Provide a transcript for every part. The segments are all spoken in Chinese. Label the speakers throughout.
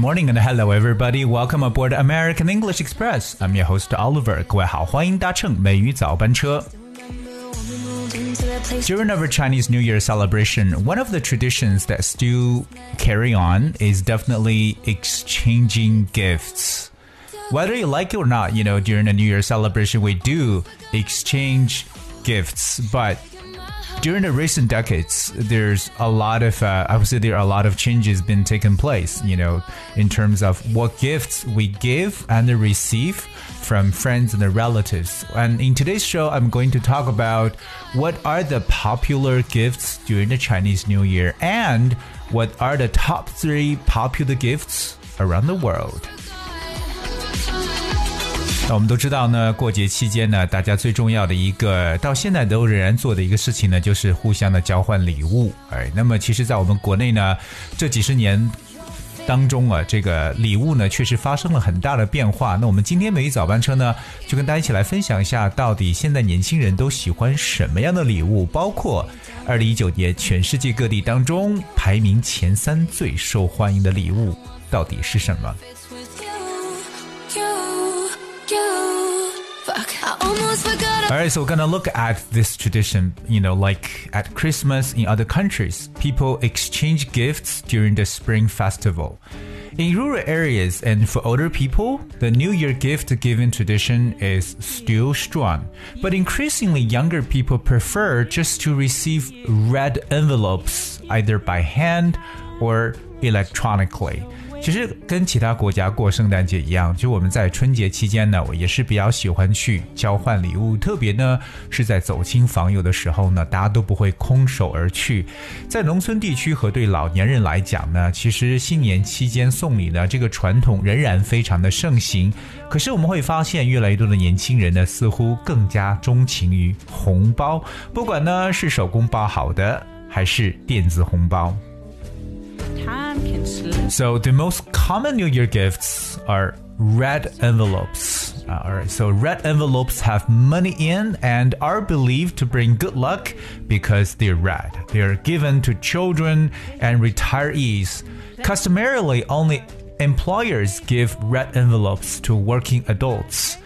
Speaker 1: morning and hello everybody. Welcome aboard American English Express. I'm your host Oliver. 各位好，欢迎搭乘美语早班车。
Speaker 2: moved into the place.
Speaker 1: During our Chinese New Year celebration, one of the traditions that still carry on is definitely exchanging gifts. Whether you like it or not, you know, during the New Year celebration, we do exchange gifts, but during the recent decades, there's a lot of, uh, I would say there are a lot of changes been taken place, you know, in terms of what gifts we give and receive from friends and relatives. And in today's show, I'm going to talk about what are the popular gifts during the Chinese New Year and what are the top three popular gifts around the world. 那我们都知道呢，过节期间呢，大家最重要的一个到现在都仍然做的一个事情呢，就是互相的交换礼物。哎，那么其实，在我们国内呢，这几十年当中啊，这个礼物呢，确实发生了很大的变化。那我们今天每一早班车呢，就跟大家一起来分享一下，到底现在年轻人都喜欢什么样的礼物，包括二零一九年全世界各地当中排名前三最受欢迎的礼物到底是什么。All right, so we're gonna look at this tradition, you know, like at Christmas in other countries, people exchange gifts during the Spring Festival. In rural areas and for older people, the New Year gift giving tradition is still strong. But increasingly, younger people prefer just to receive red envelopes, either by hand or electronically. 其实跟其他国家过圣诞节一样，就我们在春节期间呢，我也是比较喜欢去交换礼物，特别呢是在走亲访友的时候呢，大家都不会空手而去。在农村地区和对老年人来讲呢，其实新年期间送礼呢这个传统仍然非常的盛行。可是我们会发现，越来越多的年轻人呢，似乎更加钟情于红包，不管呢是手工包好的，还是电子红包。So the most common New Year gifts are red envelopes. Uh, all right, so red envelopes have money in and are believed to bring good luck because they're red. They are given to children and retirees. Customarily, only employers give red envelopes to working adults.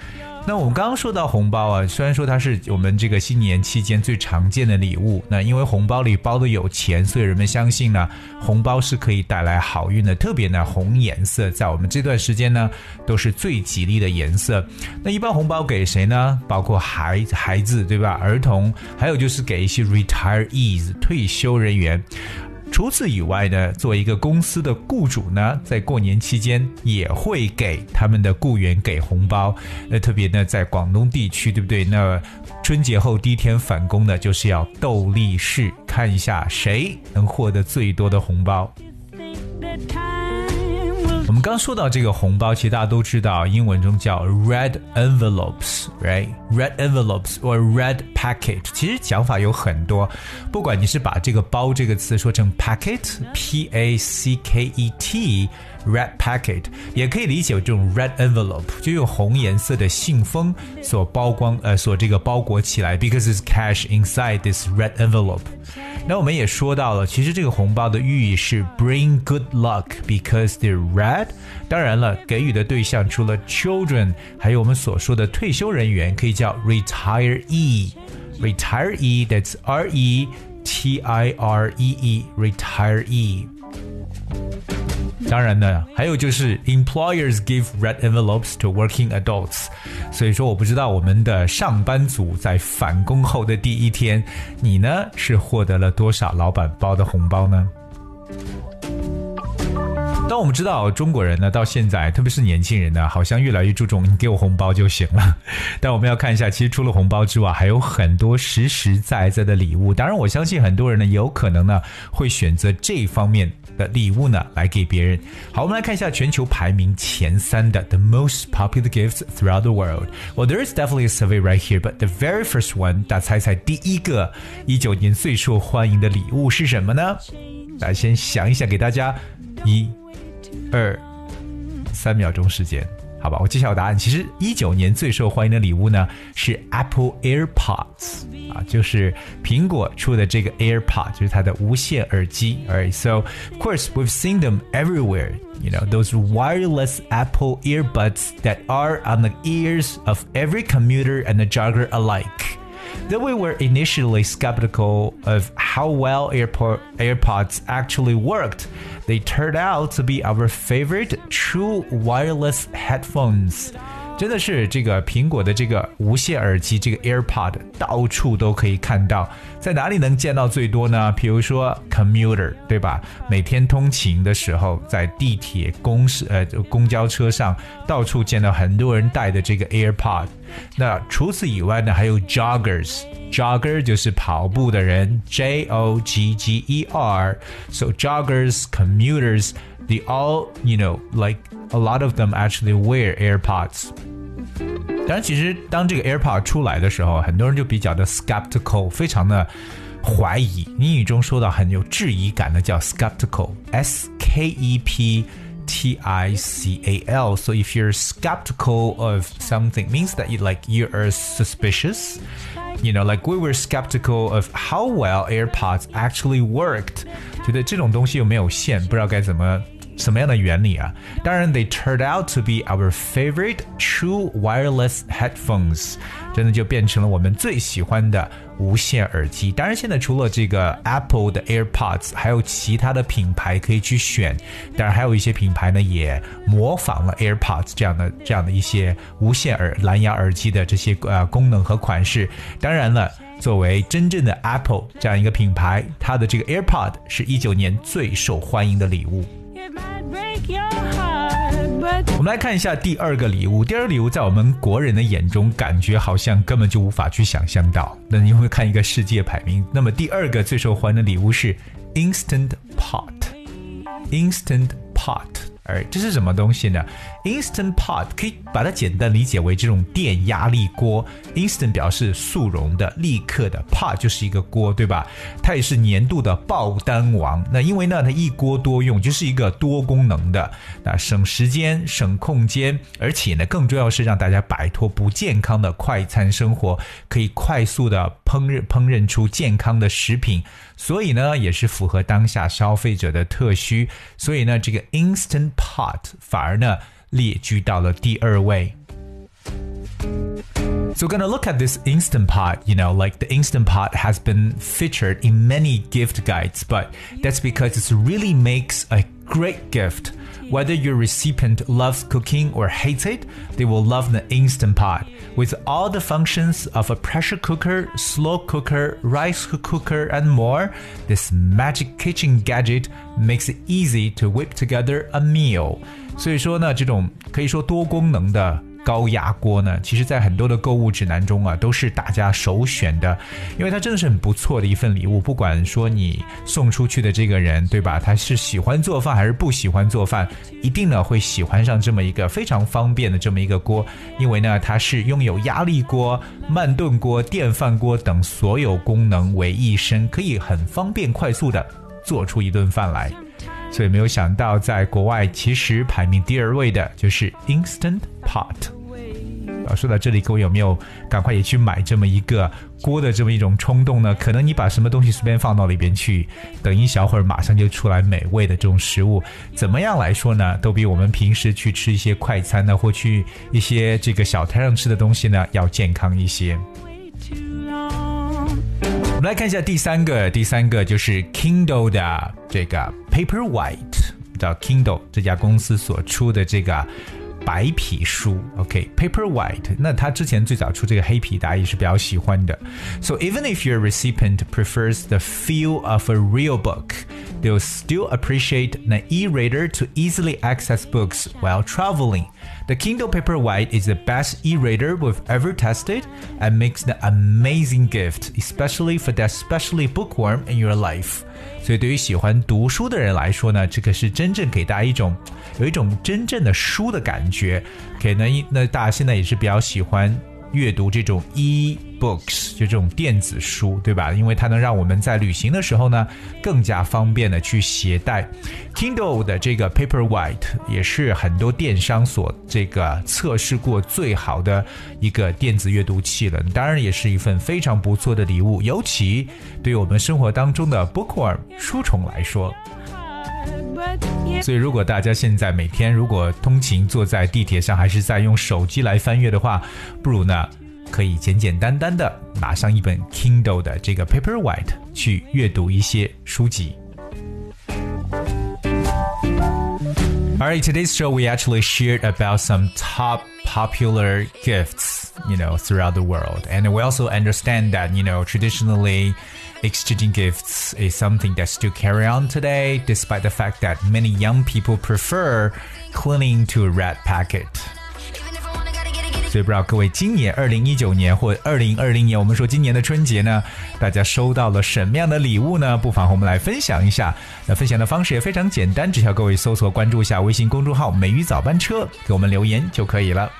Speaker 1: 那我们刚刚说到红包啊，虽然说它是我们这个新年期间最常见的礼物，那因为红包里包的有钱，所以人们相信呢，红包是可以带来好运的。特别呢，红颜色在我们这段时间呢，都是最吉利的颜色。那一般红包给谁呢？包括孩孩子对吧？儿童，还有就是给一些 retirees 退休人员。除此以外呢，作为一个公司的雇主呢，在过年期间也会给他们的雇员给红包。那特别呢，在广东地区，对不对？那春节后第一天返工呢，就是要斗力士，看一下谁能获得最多的红包。我们刚说到这个红包，其实大家都知道，英文中叫 red envelopes，right？red envelopes or red packet，其实讲法有很多。不管你是把这个包这个词说成 packet，p a c k e t。Red packet 也可以理解为这种 red envelope，就用红颜色的信封所包光呃所这个包裹起来，because it's cash inside this red envelope。那我们也说到了，其实这个红包的寓意是 bring good luck because they're red。当然了，给予的对象除了 children，还有我们所说的退休人员，可以叫 retiree。retiree，that's R E T I R E E，retiree。当然呢，还有就是 employers give red envelopes to working adults。所以说，我不知道我们的上班族在返工后的第一天，你呢是获得了多少老板包的红包呢？那我们知道，中国人呢，到现在，特别是年轻人呢，好像越来越注重你给我红包就行了。但我们要看一下，其实除了红包之外，还有很多实实在在的礼物。当然，我相信很多人呢，有可能呢会选择这方面的礼物呢来给别人。好，我们来看一下全球排名前三的 the most popular gifts throughout the world. Well, there is definitely a survey right here, but the very first one，大家猜猜第一个一九年最受欢迎的礼物是什么呢？大家先想一想，给大家一、二、三秒钟时间。 好吧，我揭晓答案。其实一九年最受欢迎的礼物呢是 Apple AirPods 啊，就是苹果出的这个 AirPod，就是它的无线耳机。Alright, so of course we've seen them everywhere. You know those wireless Apple earbuds that are on the ears of every commuter and the jogger alike. Though we were initially skeptical of how well AirPod, AirPods actually worked, they turned out to be our favorite true wireless headphones. 真的是这个苹果的这个无线耳机，这个 AirPod 到处都可以看到，在哪里能见到最多呢？比如说 commuter，对吧？每天通勤的时候，在地铁、公司呃公交车上，到处见到很多人戴的这个 AirPod。那除此以外呢，还有 joggers，jogger 就是跑步的人，J O G G E R。So joggers, commuters, they all you know like a lot of them actually wear AirPods。当然，其实当这个 AirPod 出来的时候，很多人就比较的 skeptical，非常的怀疑。英语中说到很有质疑感的叫 skeptical，S K E P T I C A L. So if you're skeptical of something, means that you like you are suspicious. You know, like we were skeptical of how well AirPods actually worked. 觉得这种东西又没有线，不知道该怎么 什么样的原理啊？当然，they turned out to be our favorite true wireless headphones，真的就变成了我们最喜欢的无线耳机。当然，现在除了这个 Apple 的 AirPods，还有其他的品牌可以去选。当然，还有一些品牌呢也模仿了 AirPods 这样的这样的一些无线耳蓝牙耳机的这些呃功能和款式。当然了。作为真正的 Apple 这样一个品牌，它的这个 AirPod 是一九年最受欢迎的礼物。我们来看一下第二个礼物。第二个礼物在我们国人的眼中，感觉好像根本就无法去想象到。那你会看一个世界排名，那么第二个最受欢迎的礼物是 Instant Pot。Instant Pot，而这是什么东西呢？Instant Pot 可以把它简单理解为这种电压力锅。Instant 表示速溶的、立刻的，Pot 就是一个锅，对吧？它也是年度的爆单王。那因为呢，它一锅多用，就是一个多功能的，那省时间、省空间，而且呢，更重要是让大家摆脱不健康的快餐生活，可以快速的烹饪烹饪出健康的食品。所以呢，也是符合当下消费者的特需。所以呢，这个 Instant Pot 反而呢列居到了第二位。So we're gonna look at this Instant Pot. You know, like the Instant Pot has been featured in many gift guides, but that's because it really makes a great gift. Whether your recipient loves cooking or hates it, they will love the Instant Pot. With all the functions of a pressure cooker, slow cooker, rice cooker, and more, this magic kitchen gadget makes it easy to whip together a meal. 所以说呢，这种可以说多功能的 高压锅呢，其实在很多的购物指南中啊，都是大家首选的，因为它真的是很不错的一份礼物。不管说你送出去的这个人，对吧？他是喜欢做饭还是不喜欢做饭，一定呢会喜欢上这么一个非常方便的这么一个锅，因为呢它是拥有压力锅、慢炖锅、电饭锅等所有功能为一身，可以很方便快速的做出一顿饭来。所以没有想到，在国外其实排名第二位的就是 Instant Pot。啊，说到这里，各位有没有赶快也去买这么一个锅的这么一种冲动呢？可能你把什么东西随便放到里边去，等一小会儿马上就出来美味的这种食物，怎么样来说呢？都比我们平时去吃一些快餐呢，或去一些这个小摊上吃的东西呢，要健康一些。我们来看一下第三个，第三个就是 Kindle 的这个 Paperwhite，叫 Kindle 这家公司所出的这个白皮书，OK，Paperwhite、那它之前最早出这个黑皮，大家也是比较喜欢的。So even if your recipient prefers the feel of a real book, they'll still appreciate an e-reader to easily access books while traveling. The Kindle Paperwhite is the best e-reader we've ever tested and makes an amazing gift, especially for that especially bookworm in your life. 所以对于喜欢读书的人来说呢，这个是真正给大家一种有一种真正的书的感觉。OK，那一那大家现在也是比较喜欢 阅读这种 e-books，就这种电子书，对吧？因为它能让我们在旅行的时候呢，更加方便的去携带。Kindle 的这个 Paperwhite 也是很多电商所这个测试过最好的一个电子阅读器了，当然也是一份非常不错的礼物，尤其对我们生活当中的 bookworm 书虫来说。
Speaker 3: but yeah.
Speaker 1: 所以，如果大家现在每天如果通勤坐在地铁上，还是在用手机来翻阅的话，不如呢，可以简简单单的拿上一本 Kindle 的这个 Paperwhite 去阅读一些书籍。All right, today's show we actually shared about some top popular gifts, you know, throughout the world. And we also understand that, you know, traditionally exchanging gifts is something that still carry on today, despite the fact that many young people prefer clinging to a red packet.
Speaker 2: Even if I wanna gotta get it, get it.
Speaker 1: 所以不知道各位今年二零一九年或二零二零年，我们说今年的春节呢，大家收到了什么样的礼物呢？不妨和我们来分享一下。那分享的方式也非常简单，只需要各位搜索关注一下微信公众号“美语早班车”，给我们留言就可以了。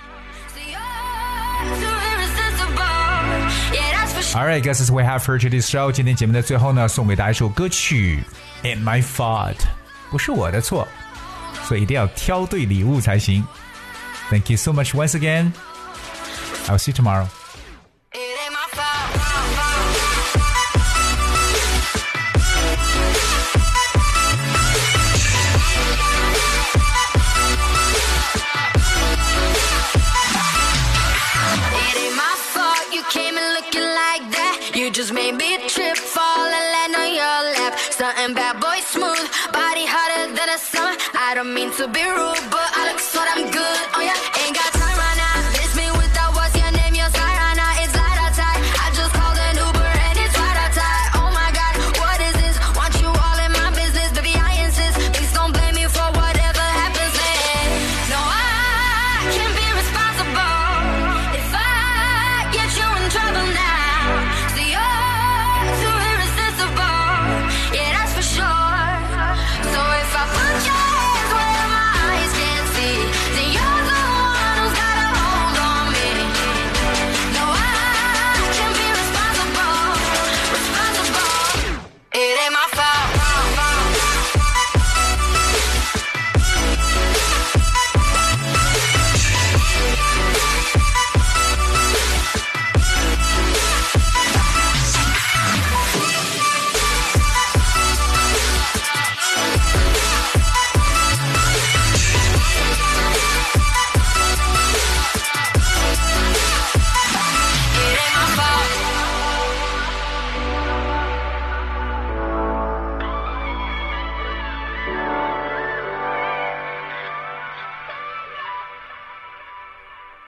Speaker 2: Yeah, that's for sure.
Speaker 1: All right, guys, as we have for today's show，今天节目的最后呢，送给大家一首歌曲《Ain't My Fault》，不是我的错，所以一定要挑对礼物才行。Thank you so much once again. I'll see you tomorrow.
Speaker 2: Bad boy smooth, body hotter than a summer. I don't mean to be rude, but I look so I'm good. Oh yeah,